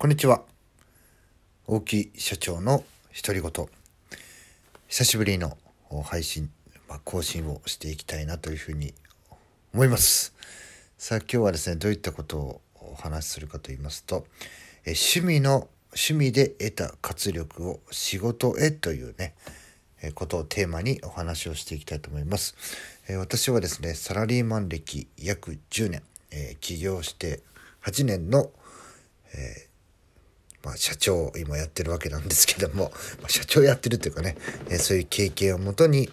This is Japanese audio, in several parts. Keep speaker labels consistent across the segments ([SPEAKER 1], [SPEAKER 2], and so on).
[SPEAKER 1] こんにちは。大木社長の独り言。久しぶりの配信、まあ、更新をしていきたいなというふうに思います。さあ今日はですね、どういったことをお話しするかと言いますと、え趣味の趣味で得た活力を仕事へというね、えことをテーマにお話をしていきたいと思います。え私はですね、サラリーマン歴約10年、え起業して8年の、えまあ、社長今やってるわけなんですけども、まあ、社長やってるというかね、えー、そういう経験をもとに、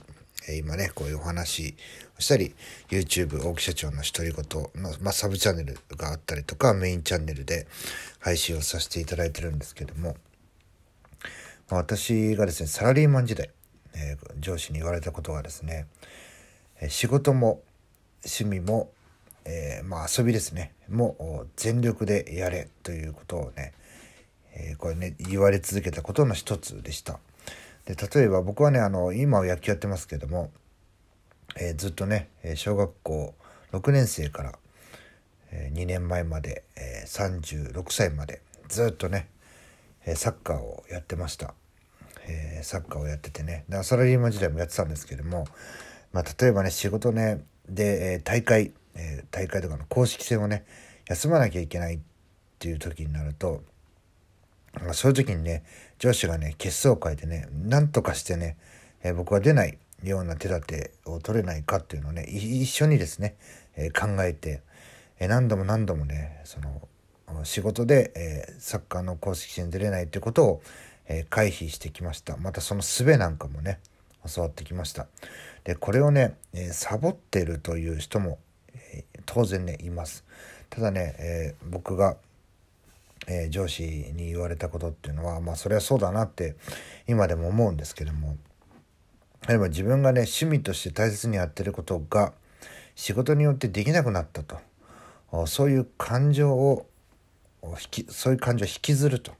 [SPEAKER 1] えー、今ね、こういうお話をしたり、YouTube 大木社長の独り言の、まあ、サブチャンネルがあったりとか、メインチャンネルで配信をさせていただいてるんですけども、まあ、私がですね、サラリーマン時代、えー、上司に言われたことがですね、え仕事も趣味も、えまあ遊びですね、もう全力でやれということをね、え、これね言われ続けたことの一つでした。で例えば僕はねあの今は野球やってますけども、えー、ずっとね小学校6年生から、え、2年前まで、え、36歳までずっとねサッカーをやってました、えー、サッカーをやっててねだサラリーマン時代もやってたんですけども、まあ、例えばね仕事ねで、え大会、え大会とかの公式戦をね休まなきゃいけないっていう時になるとそういう時にね、上司がね、血相を変えてね、なんとかしてね、えー、僕は出ないような手立てを取れないかっていうのをね、一緒にですね、えー、考えて、えー、何度も何度もね、その、仕事で、えサッカーの公式戦に出れないってことを、え回避してきました。またその術なんかもね、教わってきました。で、これをね、えサボってるという人も、え当然ね、います。ただね、え僕がえー、上司に言われたことっていうのはまあそれはそうだなって今でも思うんですけども。例えば自分がね趣味として大切にやってることが仕事によってできなくなったと。そういう感情を引きそういう感情を引きずると。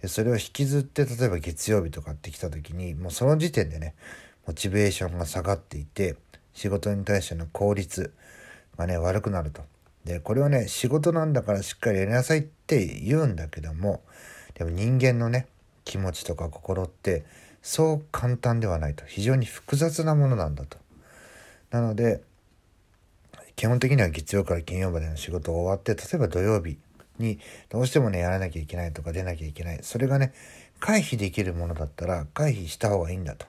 [SPEAKER 1] でそれを引きずって例えば月曜日とかって来た時にもうその時点でねモチベーションが下がっていて仕事に対しての効率がね悪くなると。でこれはね仕事なんだからしっかりやりなさいって言うんだけどもでも人間のね気持ちとか心ってそう簡単ではないと。非常に複雑なものなんだと。なので基本的には月曜から金曜までの仕事が終わって例えば土曜日にどうしてもねやらなきゃいけないとか出なきゃいけない。それがね回避できるものだったら回避した方がいいんだと、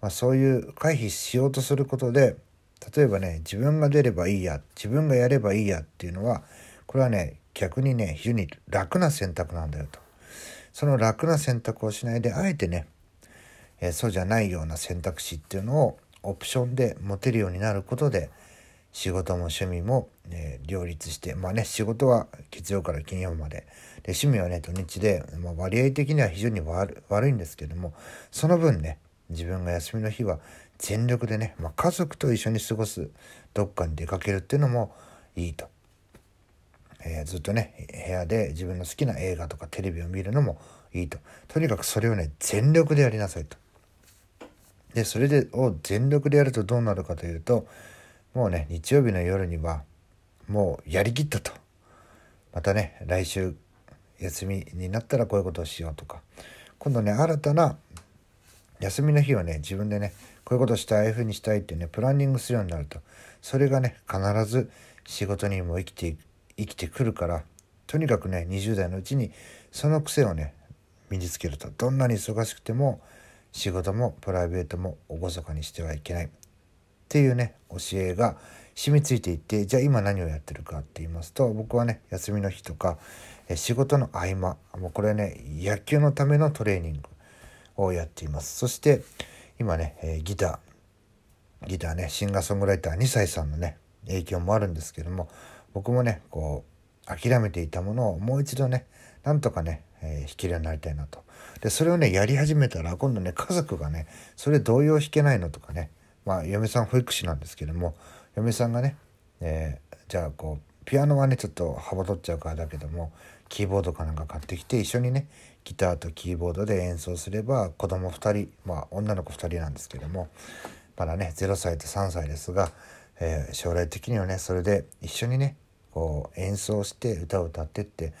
[SPEAKER 1] まあ、そういう回避しようとすることで例えばね自分が出ればいいや自分がやればいいやっていうのはこれはね逆にね非常に楽な選択なんだよと。その楽な選択をしないであえてね、え、そうじゃないような選択肢っていうのをオプションで持てるようになることで仕事も趣味も、えー、両立してまあね仕事は月曜から金曜まで。で趣味はね土日で、まあ、割合的には非常に悪いんですけどもその分ね自分が休みの日は全力でね、まあ、家族と一緒に過ごすどっかに出かけるっていうのもいいと、えー、ずっとね部屋で自分の好きな映画とかテレビを見るのもいいと。とにかくそれをね全力でやりなさいと。でそれを全力でやるとどうなるかというともうね日曜日の夜にはもうやりきったと。またね来週休みになったらこういうことをしようとか。今度ね新たな休みの日はね自分でねこういうことしたいああいうふうにしたいってねプランニングするようになるとそれがね必ず仕事にも生きて生きてくるからとにかくね20代のうちにその癖をね身につけるとどんなに忙しくても仕事もプライベートも厳かにしてはいけないっていうね教えが染みついていってじゃあ今何をやってるかって言いますと僕はね休みの日とか仕事の合間もうこれね野球のためのトレーニングをやっています。そして今ね、え、ギターギターねシンガーソングライター2歳さんのね影響もあるんですけども僕もねこう諦めていたものをもう一度ねなんとかね、えー、弾けるようになりたいなと。でそれをねやり始めたら今度ね家族がねそれ同様弾けないのとかねまあ嫁さん保育士なんですけども嫁さんがね、えー、じゃあこうピアノはねちょっと幅取っちゃうからだけどもキーボードかなんか買ってきて一緒にねギターとキーボードで演奏すれば子供2人まあ女の子2人なんですけどもまだね0歳と3歳ですが、えー、将来的にはねそれで一緒にねこう演奏して歌を歌ってって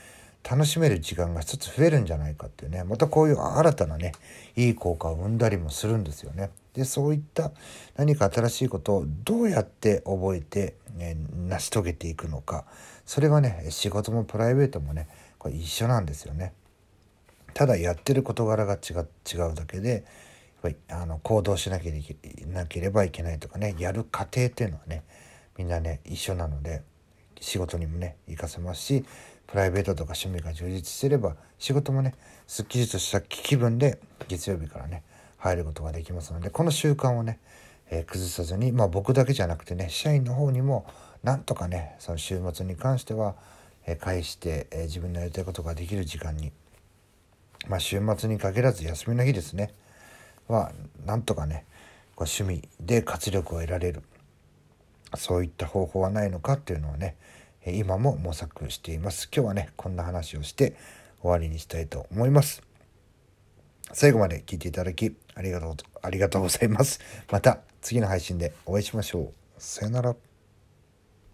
[SPEAKER 1] 楽しめる時間が一つ増えるんじゃないかっていうねまたこういう新たなねいい効果を生んだりもするんですよね。でそういった何か新しいことをどうやって覚えて、ね、成し遂げていくのかそれはね仕事もプライベートもねこれ一緒なんですよね。ただやってる事柄が違違うだけでやっぱりあの行動しなければいけないとかねやる過程っていうのはねみんなね一緒なので仕事にもね活かせますしプライベートとか趣味が充実してれば仕事もねすっきりとした気分で月曜日からね入ることができますのでこの習慣をね、えー、崩さずにまあ僕だけじゃなくてね社員の方にもなんとかねその週末に関しては、えー、返して、えー、自分のやりたいことができる時間にまあ週末に限らず休みの日ですねはなんとかねこう趣味で活力を得られるそういった方法はないのかっていうのをね今も模索しています。今日はねこんな話をして終わりにしたいと思います。最後まで聞いていただきありがとうありがとうございます。また次の配信でお会いしましょう。さよなら。